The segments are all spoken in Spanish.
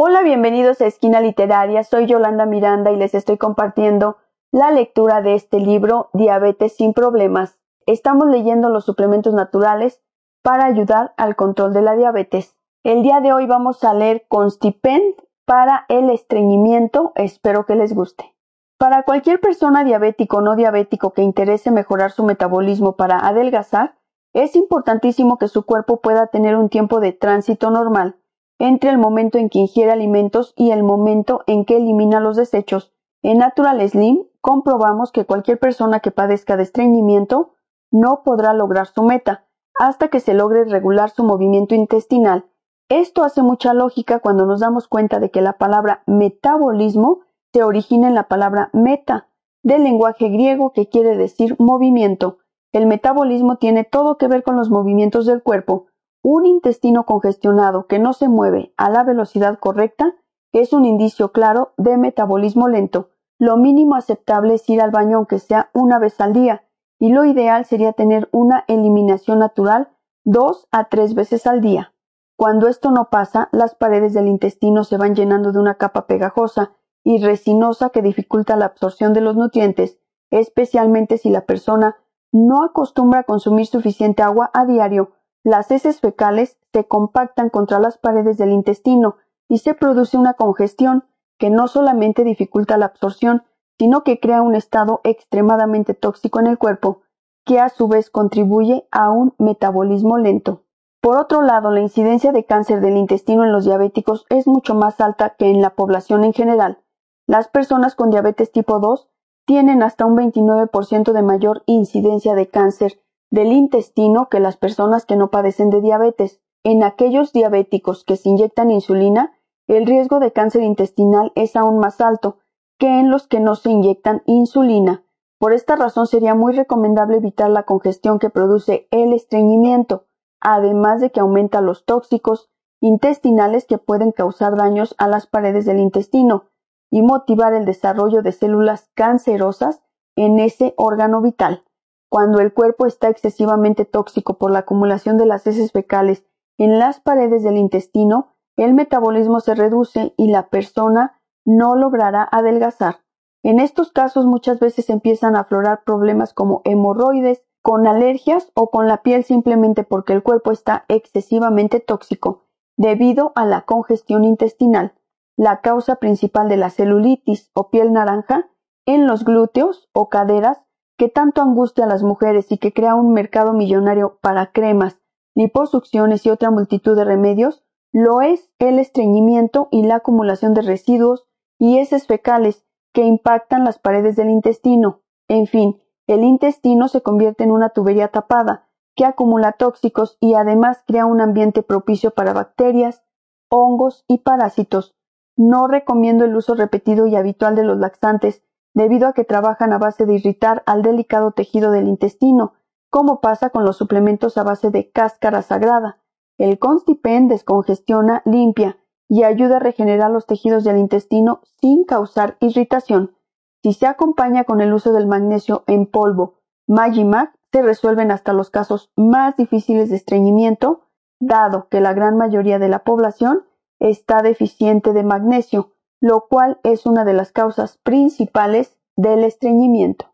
Hola, bienvenidos a Esquina Literaria. Soy Yolanda Miranda y les estoy compartiendo la lectura de este libro Diabetes sin problemas. Estamos leyendo los suplementos naturales para ayudar al control de la diabetes. El día de hoy vamos a leer Constipend para el estreñimiento. Espero que les guste. Para cualquier persona diabético o no diabético que interese mejorar su metabolismo para adelgazar, es importantísimo que su cuerpo pueda tener un tiempo de tránsito normal entre el momento en que ingiere alimentos y el momento en que elimina los desechos. En Natural Slim comprobamos que cualquier persona que padezca de estreñimiento no podrá lograr su meta hasta que se logre regular su movimiento intestinal. Esto hace mucha lógica cuando nos damos cuenta de que la palabra metabolismo se origina en la palabra meta, del lenguaje griego que quiere decir movimiento. El metabolismo tiene todo que ver con los movimientos del cuerpo. Un intestino congestionado que no se mueve a la velocidad correcta es un indicio claro de metabolismo lento. Lo mínimo aceptable es ir al baño aunque sea una vez al día, y lo ideal sería tener una eliminación natural dos a tres veces al día. Cuando esto no pasa, las paredes del intestino se van llenando de una capa pegajosa y resinosa que dificulta la absorción de los nutrientes, especialmente si la persona no acostumbra a consumir suficiente agua a diario. Las heces fecales se compactan contra las paredes del intestino y se produce una congestión que no solamente dificulta la absorción, sino que crea un estado extremadamente tóxico en el cuerpo, que a su vez contribuye a un metabolismo lento. Por otro lado, la incidencia de cáncer del intestino en los diabéticos es mucho más alta que en la población en general. Las personas con diabetes tipo 2 tienen hasta un 29% de mayor incidencia de cáncer del intestino que las personas que no padecen de diabetes. En aquellos diabéticos que se inyectan insulina, el riesgo de cáncer intestinal es aún más alto que en los que no se inyectan insulina. Por esta razón sería muy recomendable evitar la congestión que produce el estreñimiento, además de que aumenta los tóxicos intestinales que pueden causar daños a las paredes del intestino y motivar el desarrollo de células cancerosas en ese órgano vital. Cuando el cuerpo está excesivamente tóxico por la acumulación de las heces fecales en las paredes del intestino, el metabolismo se reduce y la persona no logrará adelgazar. En estos casos muchas veces empiezan a aflorar problemas como hemorroides, con alergias o con la piel simplemente porque el cuerpo está excesivamente tóxico debido a la congestión intestinal, la causa principal de la celulitis o piel naranja en los glúteos o caderas que tanto angustia a las mujeres y que crea un mercado millonario para cremas, liposucciones y otra multitud de remedios, lo es el estreñimiento y la acumulación de residuos y heces fecales que impactan las paredes del intestino. En fin, el intestino se convierte en una tubería tapada que acumula tóxicos y además crea un ambiente propicio para bacterias, hongos y parásitos. No recomiendo el uso repetido y habitual de los laxantes debido a que trabajan a base de irritar al delicado tejido del intestino, como pasa con los suplementos a base de cáscara sagrada, el Constipen descongestiona, limpia y ayuda a regenerar los tejidos del intestino sin causar irritación. Si se acompaña con el uso del magnesio en polvo, Magimac, se resuelven hasta los casos más difíciles de estreñimiento, dado que la gran mayoría de la población está deficiente de magnesio, lo cual es una de las causas principales del estreñimiento.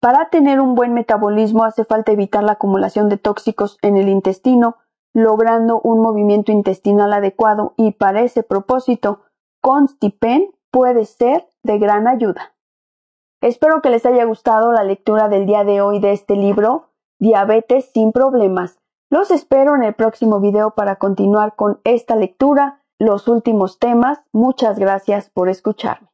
Para tener un buen metabolismo hace falta evitar la acumulación de tóxicos en el intestino, logrando un movimiento intestinal adecuado y para ese propósito, Constipen puede ser de gran ayuda. Espero que les haya gustado la lectura del día de hoy de este libro, Diabetes sin problemas. Los espero en el próximo video para continuar con esta lectura, los últimos temas. Muchas gracias por escucharme.